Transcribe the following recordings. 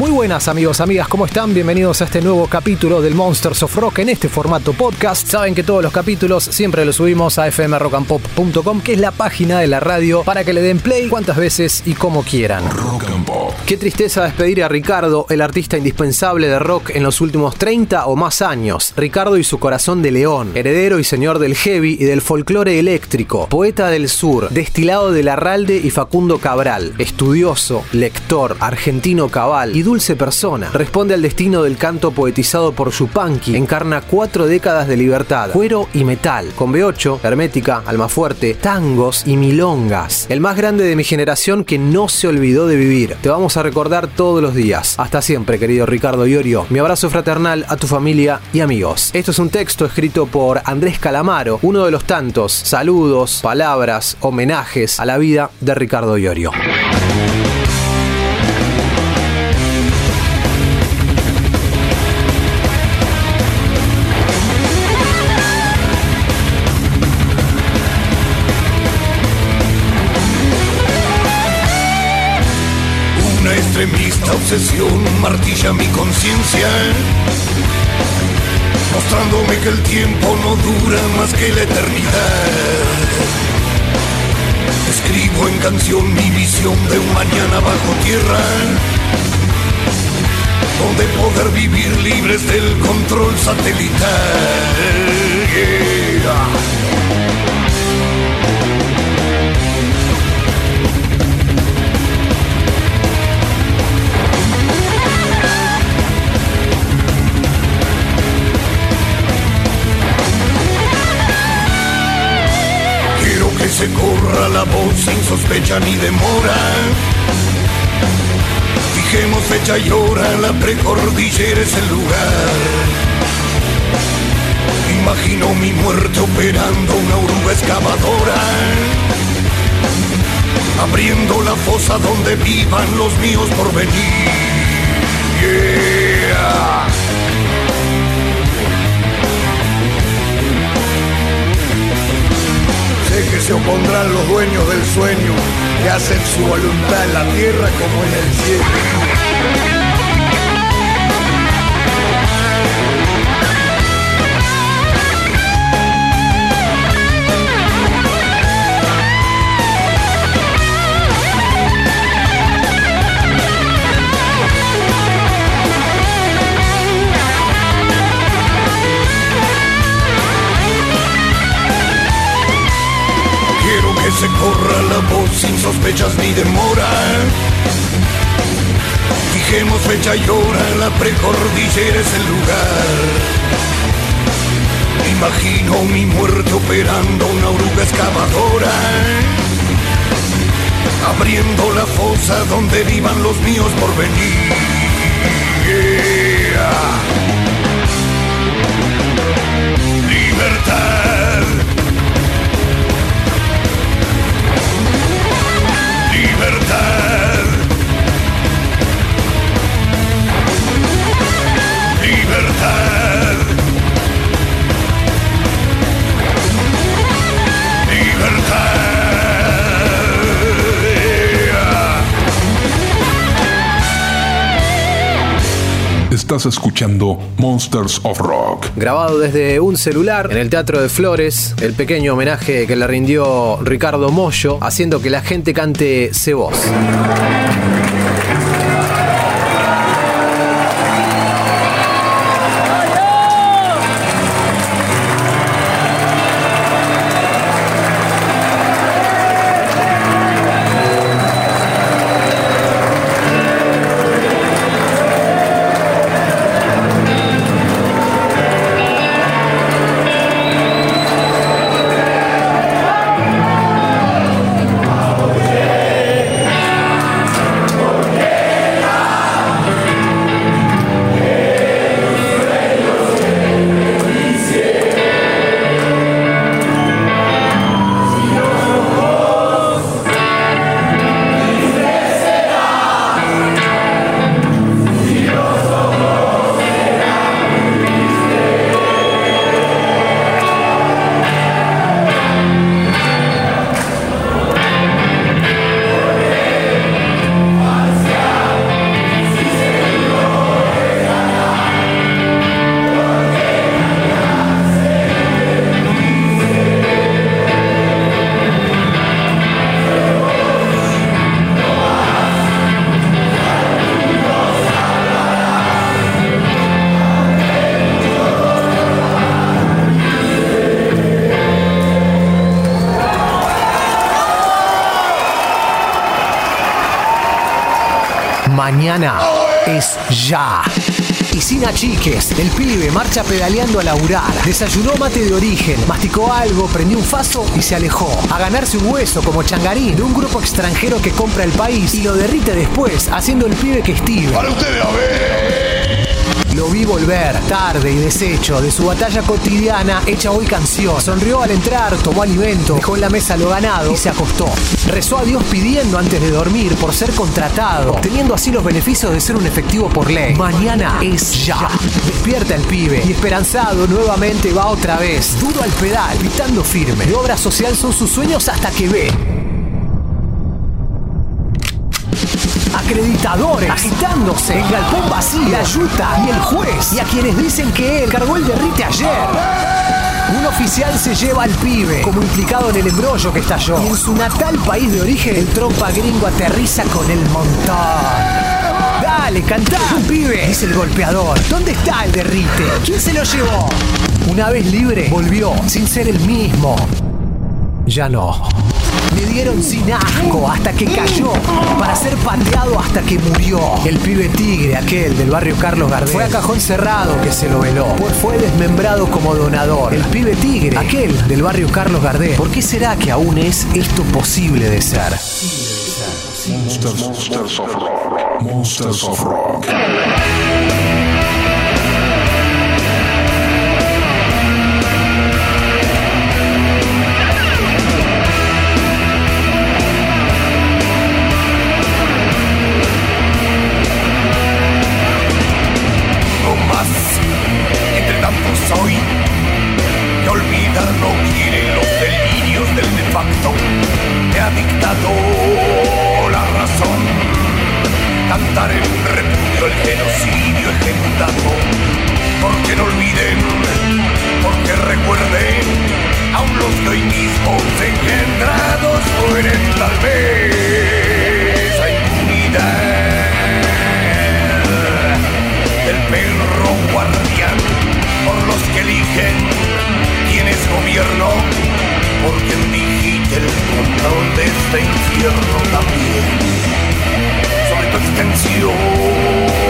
Muy buenas amigos, amigas, ¿cómo están? Bienvenidos a este nuevo capítulo del Monsters of Rock en este formato podcast. Saben que todos los capítulos siempre los subimos a fmrockandpop.com, que es la página de la radio, para que le den play cuantas veces y como quieran. Rock and Pop. Qué tristeza despedir a Ricardo, el artista indispensable de rock en los últimos 30 o más años. Ricardo y su corazón de león, heredero y señor del heavy y del folclore eléctrico, poeta del sur, destilado de Larralde y Facundo Cabral, estudioso, lector, argentino cabal y dulce persona. Responde al destino del canto poetizado por Yupanqui, encarna cuatro décadas de libertad, cuero y metal, con B8, Hermética, Almafuerte, tangos y milongas. El más grande de mi generación que no se olvidó de vivir. Te vamos a recordar todos los días. Hasta siempre, querido Ricardo Iorio. Mi abrazo fraternal a tu familia y amigos. Esto es un texto escrito por Andrés Calamaro, uno de los tantos saludos, palabras, homenajes a la vida de Ricardo Iorio. Obsesión martilla mi conciencia, mostrándome que el tiempo no dura más que la eternidad. Escribo en canción mi visión de un mañana bajo tierra, donde poder vivir libres del control satelital. Se corra la voz sin sospecha ni demora. Fijemos fecha y hora, la precordillera es el lugar. Imagino mi muerte operando una oruga excavadora. Abriendo la fosa donde vivan los míos por venir. Se opondrán los dueños del sueño, que hacen su voluntad en la tierra como en el cielo. Se corra la voz sin sospechas ni demora. Fijemos fecha y hora, la precordillera es el lugar. Imagino mi muerte operando una oruga excavadora. Abriendo la fosa donde vivan los míos por venir. Libertad. Estás escuchando Monsters of Rock. Grabado desde un celular en el Teatro de Flores, el pequeño homenaje que le rindió Ricardo Mollo, haciendo que la gente cante Se Voz. Ya. Y sin achiques, el pibe marcha pedaleando a laburar. Desayunó mate de origen, masticó algo, prendió un faso y se alejó. A ganarse un hueso como changarín de un grupo extranjero que compra el país y lo derrite después, haciendo el pibe que estive. Para ustedes a ver. Lo vi volver, tarde y deshecho, de su batalla cotidiana hecha hoy canción. Sonrió al entrar, tomó alimento, dejó en la mesa lo ganado y se acostó. Rezó a Dios pidiendo antes de dormir por ser contratado, teniendo así los beneficios de ser un efectivo por ley. Mañana es ya. Despierta el pibe y esperanzado nuevamente va otra vez, duro al pedal, gritando firme. De obra social son sus sueños hasta que ve acreditadores agitándose, el galpón vacío, la yuta y el juez, y a quienes dicen que él cargó el derrite ayer. Un oficial se lleva al pibe, como implicado en el embrollo que estalló. Y en su natal país de origen, el trompa gringo aterriza con el montón. Dale, cantá, pibe, dice el golpeador. ¿Dónde está el derrite? ¿Quién se lo llevó? Una vez libre, volvió, sin ser el mismo. Ya no. Le dieron sin asco hasta que cayó, para ser pateado hasta que murió. El pibe tigre, aquel del barrio Carlos Gardel, fue a cajón cerrado que se lo veló, pues fue desmembrado como donador. El pibe tigre, aquel del barrio Carlos Gardel, ¿por qué será que aún es esto posible de ser? Monsters, Monsters of Rock. Monsters of Rock. Tanto soy, que olvidar no quieren los delirios del de facto. Me ha dictado la razón, cantar en repudio el genocidio ejecutado. Porque no olviden, porque recuerden, aún los que hoy mismo engendrados mueren tal vez a impunidad del perro guardián por los que eligen quién es gobierno por quien digite el control de este infierno también sobre tu extensión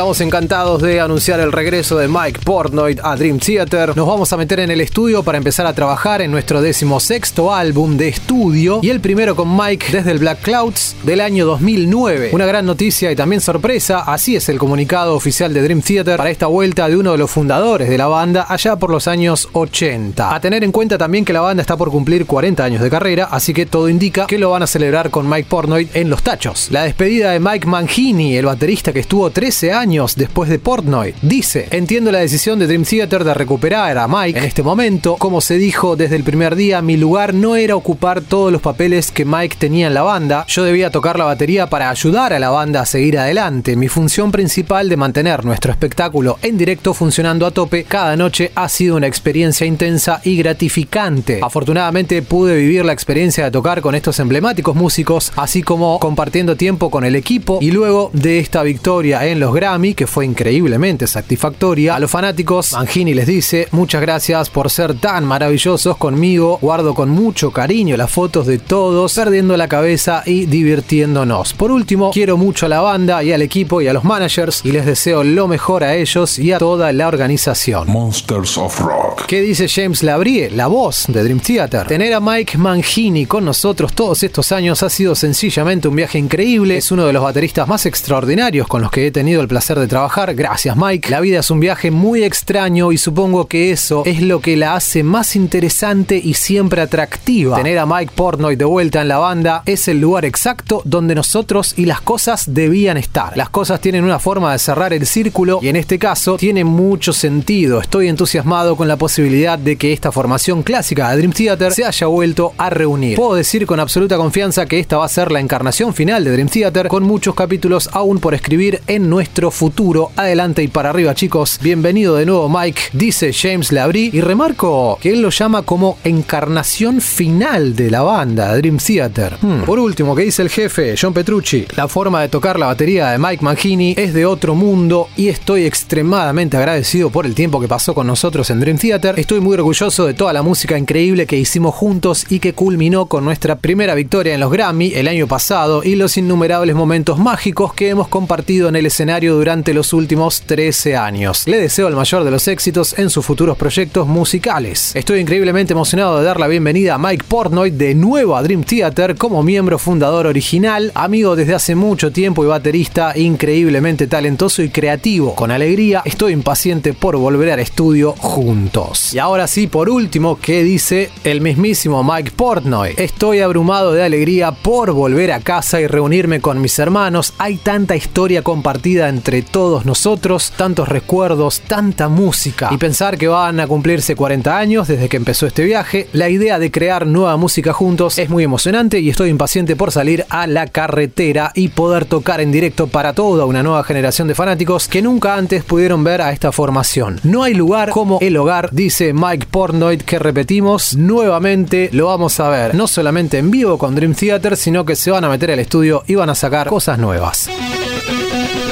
Estamos encantados de anunciar el regreso de Mike Portnoy a Dream Theater. Nos vamos a meter en el estudio para empezar a trabajar en nuestro decimosexto álbum de estudio y el primero con Mike desde el Black Clouds del año 2009. Una gran noticia y también sorpresa, así es el comunicado oficial de Dream Theater para esta vuelta de uno de los fundadores de la banda allá por los años 80. A tener en cuenta también que la banda está por cumplir 40 años de carrera, así que todo indica que lo van a celebrar con Mike Portnoy en los tachos. La despedida de Mike Mangini, el baterista que estuvo 13 años después de Portnoy. Dice, entiendo la decisión de Dream Theater de recuperar a Mike en este momento. Como se dijo desde el primer día, mi lugar no era ocupar todos los papeles que Mike tenía en la banda. Yo debía tocar la batería para ayudar a la banda a seguir adelante. Mi función principal de mantener nuestro espectáculo en directo funcionando a tope cada noche ha sido una experiencia intensa y gratificante. Afortunadamente pude vivir la experiencia de tocar con estos emblemáticos músicos, así como compartiendo tiempo con el equipo y luego de esta victoria en los Grammy, que fue increíblemente satisfactoria. A los fanáticos, Mangini les dice, muchas gracias por ser tan maravillosos conmigo, guardo con mucho cariño las fotos de todos, perdiendo la cabeza y divirtiéndonos. Por último, quiero mucho a la banda y al equipo y a los managers y les deseo lo mejor a ellos y a toda la organización. Monsters of Rock. ¿Qué dice James Labrie, la voz de Dream Theater? Tener a Mike Mangini con nosotros todos estos años ha sido sencillamente un viaje increíble. Es uno de los bateristas más extraordinarios con los que he tenido el placer de trabajar. Gracias, Mike. La vida es un viaje muy extraño y supongo que eso es lo que la hace más interesante y siempre atractiva. Tener a Mike Portnoy de vuelta en la banda es el lugar exacto donde nosotros y las cosas debían estar. Las cosas tienen una forma de cerrar el círculo y en este caso tiene mucho sentido. Estoy entusiasmado con la posibilidad de que esta formación clásica de Dream Theater se haya vuelto a reunir. Puedo decir con absoluta confianza que esta va a ser la encarnación final de Dream Theater con muchos capítulos aún por escribir en nuestro futuro. Adelante y para arriba, chicos. Bienvenido de nuevo, Mike, dice James Labrie. Y remarco que él lo llama como encarnación final de la banda, Dream Theater. Hmm. Por último, que dice el jefe, John Petrucci, la forma de tocar la batería de Mike Mangini es de otro mundo y estoy extremadamente agradecido por el tiempo que pasó con nosotros en Dream Theater. Estoy muy orgulloso de toda la música increíble que hicimos juntos y que culminó con nuestra primera victoria en los Grammy el año pasado y los innumerables momentos mágicos que hemos compartido en el escenario durante los últimos 13 años. Le deseo el mayor de los éxitos en sus futuros proyectos musicales. Estoy increíblemente emocionado de dar la bienvenida a Mike Portnoy de nuevo a Dream Theater como miembro fundador original, amigo desde hace mucho tiempo y baterista increíblemente talentoso y creativo. Con alegría estoy impaciente por volver al estudio juntos. Y ahora sí, por último, ¿qué dice el mismísimo Mike Portnoy? Estoy abrumado de alegría por volver a casa y reunirme con mis hermanos. Hay tanta historia compartida entre todos nosotros, tantos recuerdos, tanta música. Y pensar que van a cumplirse 40 años desde que empezó este viaje, la idea de crear nueva música juntos es muy emocionante y estoy impaciente por salir a la carretera y poder tocar en directo para toda una nueva generación de fanáticos que nunca antes pudieron ver a esta formación. No hay lugar como el hogar, dice Mike Portnoy, que repetimos nuevamente, lo vamos a ver no solamente en vivo con Dream Theater, sino que se van a meter al estudio y van a sacar cosas nuevas.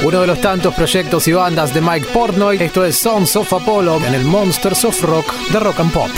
Uno de los tantos proyectos y bandas de Mike Portnoy, esto es Sons of Apollo en el Monsters of Rock de Rock and Pop.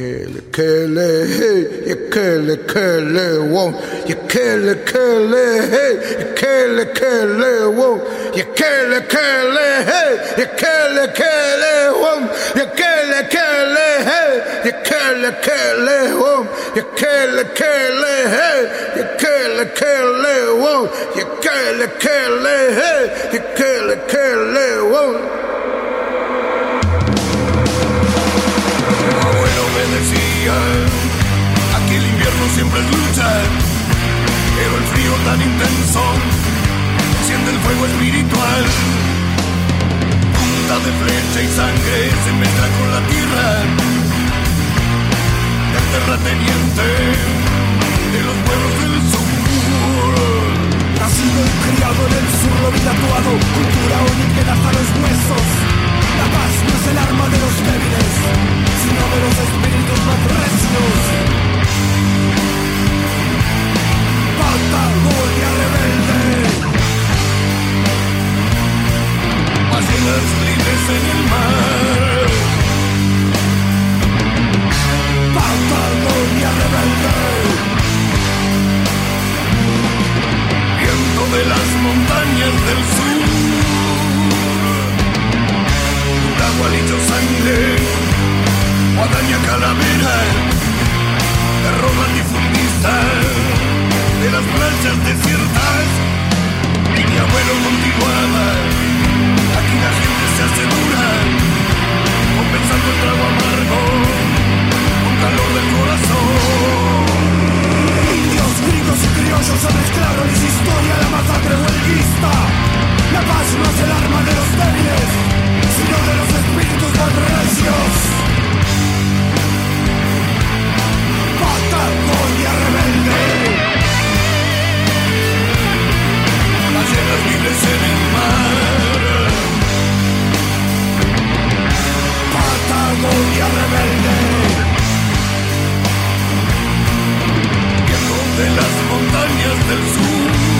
curly, curly, hey, you curly, curly won't. You curly, curly, hey, you curly, curly won't. You curly, curly, hey, you curly, curly won't. You curly, curly, hey, you curly, curly won't. You curly, curly, hey, you curly, curly won't. You curly, curly, hey, you curly, curly won't. De las playas desiertas, y mi abuelo continuaba, aquí la gente se hace dura, compensando el trago amargo, con calor del corazón. Indios, gringos y criollos se mezclaron y su historia la masacre huelguista. La paz no es el arma de los débiles, sino de los espíritus más recios. Patagonia rebelde. Ballenas libres en el mar. Patagonia rebelde. Viento de las montañas del sur.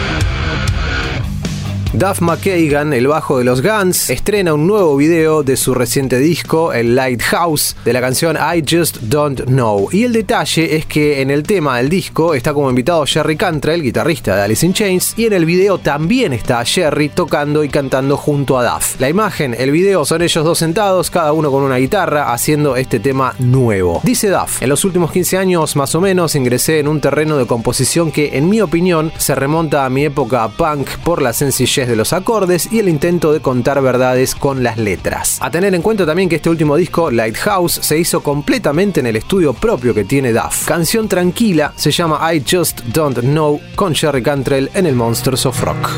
Duff McKagan, el bajo de los Guns, estrena un nuevo video de su reciente disco, el Lighthouse, de la canción I Just Don't Know. Y el detalle es que en el tema del disco está como invitado Jerry Cantrell, guitarrista de Alice in Chains, y en el video también está Jerry tocando y cantando junto a Duff. La imagen, el video son ellos dos sentados, cada uno con una guitarra, haciendo este tema nuevo. Dice Duff, en los últimos 15 años más o menos ingresé en un terreno de composición que en mi opinión se remonta a mi época punk por la sencillez de los acordes y el intento de contar verdades con las letras. A tener en cuenta también que este último disco, Lighthouse, se hizo completamente en el estudio propio que tiene Duff. Canción tranquila, se llama I Just Don't Know con Jerry Cantrell en el Monsters of Rock.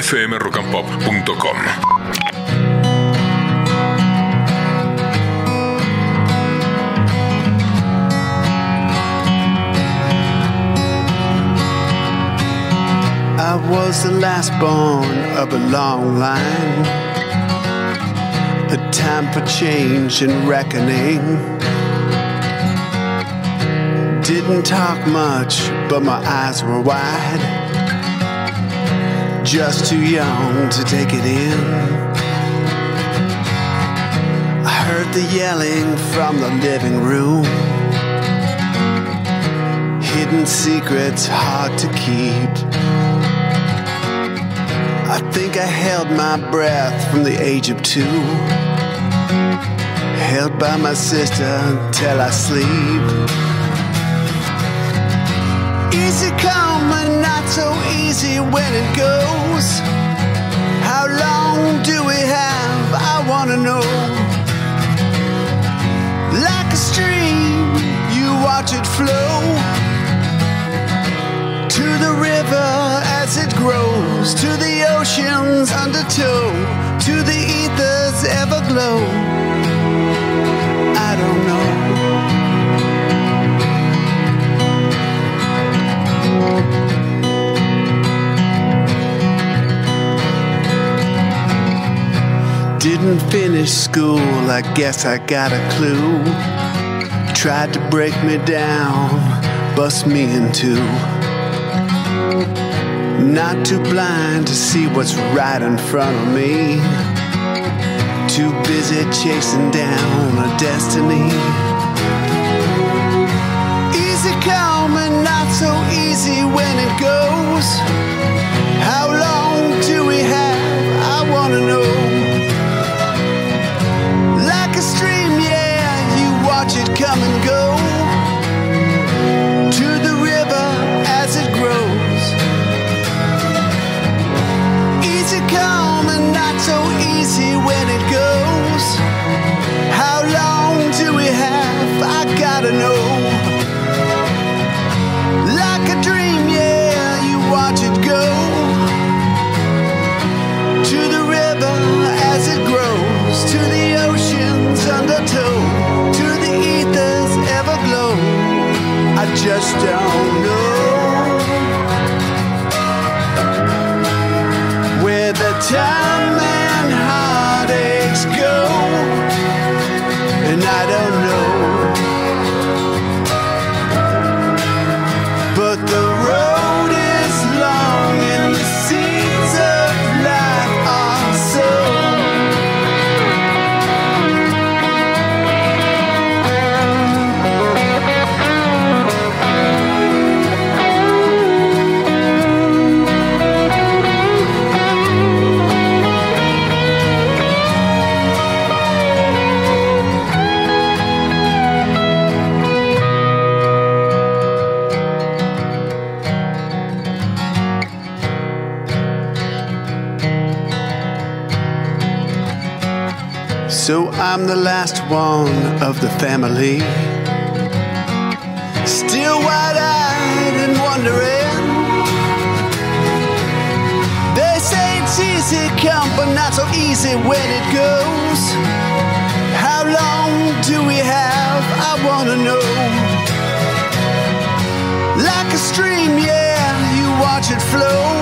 fmrockandpop.com was the last born of a long line. A time for change and reckoning. Didn't talk much, but my eyes were wide. Just too young to take it in. I heard the yelling from the living room. Hidden secrets hard to keep. I think I held my breath from the age of two. Held by my sister until I sleep. Easy come and not so easy when it goes. How long do we have? I wanna know. Like a stream, you watch it flow the river as it grows, to the ocean's undertow, to the ether's everglow. I don't know. Didn't finish school, I guess I got a clue. Tried to break me down, bust me in two. Not too blind to see what's right in front of me. Too busy chasing down a destiny. Easy come and not so easy when it goes. How long do we have? I wanna know. Like a stream, yeah, you watch it come and go. Come and not so easy when it goes. How long do we have? I gotta know. Like a dream, yeah, you watch it go. To the river as it grows, to the ocean's undertow, to the ether's everglow. I just don't know. Time the family. Still wide eyed and wondering. They say it's easy come, but not so easy when it goes. How long do we have? I wanna know. Like a stream, yeah, you watch it flow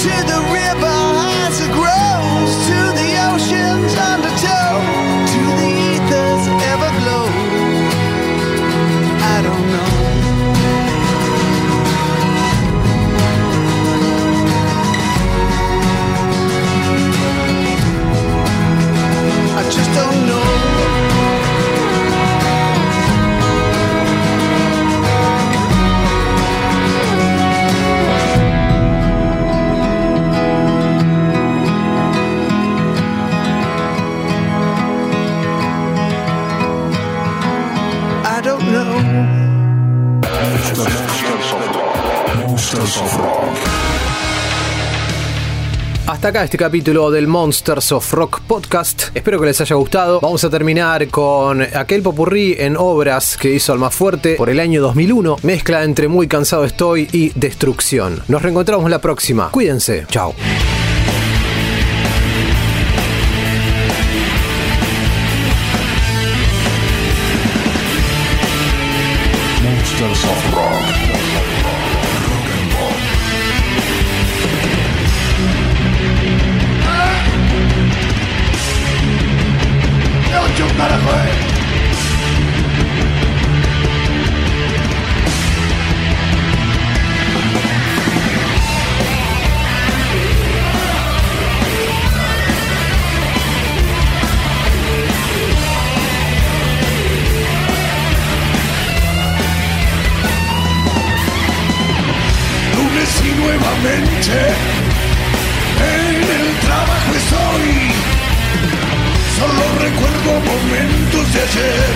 值得。Hasta acá este capítulo del Monsters of Rock podcast. Espero que les haya gustado. Vamos a terminar con aquel popurrí en obras que hizo Almafuerte por el año 2001. Mezcla entre Muy cansado estoy y Destrucción. Nos reencontramos la próxima. Cuídense. Chao. Nuevamente recuerdo momentos de ayer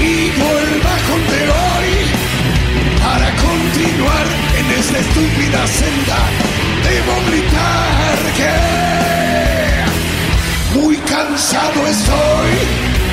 y el bajón de hoy para continuar en esta estúpida senda. Debo gritar que muy cansado estoy.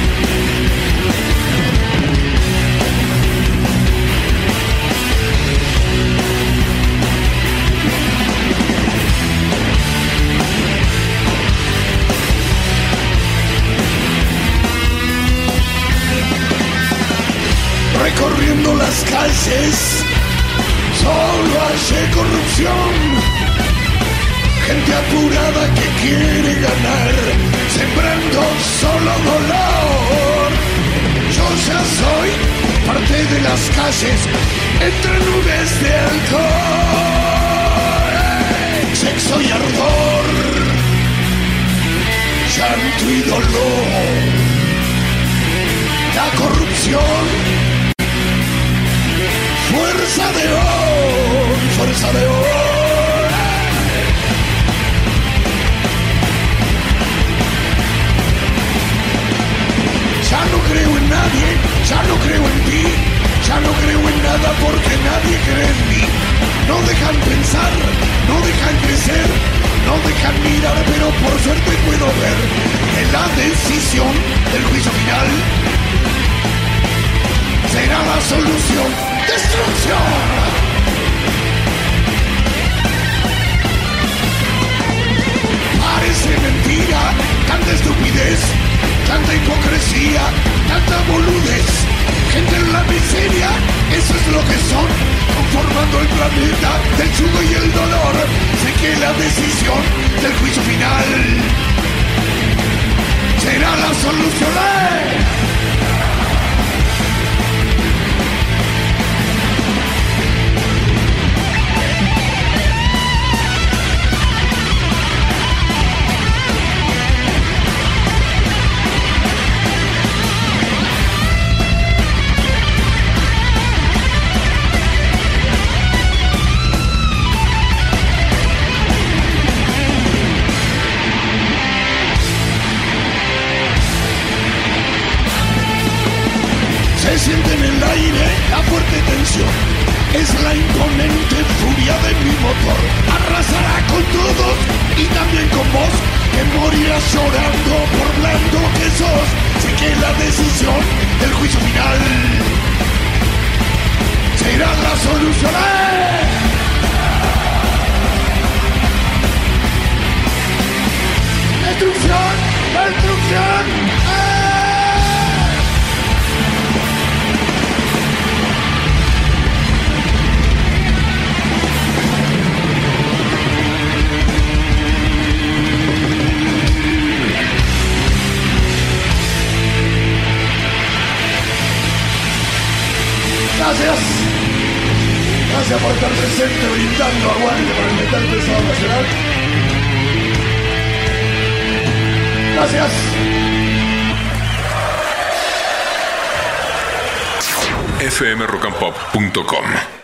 Solo hay corrupción. Gente apurada que quiere ganar, sembrando solo dolor. Yo ya soy parte de las calles, entre nubes de alcohol, sexo y ardor, llanto y dolor. La corrupción Fuerza de hoy, fuerza de hoy. Ya no creo en nadie, ya no creo en ti, ya no creo en nada porque nadie cree en mí. No dejan pensar, no dejan crecer, no dejan mirar, pero por suerte puedo ver en la decisión del juicio final será la solución. Parece mentira, tanta estupidez, tanta hipocresía, tanta boludez. Gente en la miseria, eso es lo que son, conformando el planeta del yugo y el dolor. Sé que la decisión del juicio final será la solución. Llorando por blando que sos. Sé que la decisión del juicio final será la solución. ¡Eh! ¡Destrucción! ¡Eh! Gracias. Gracias por estar presente brindando aguante para el metal pesado nacional. Gracias. fmrockandpop.com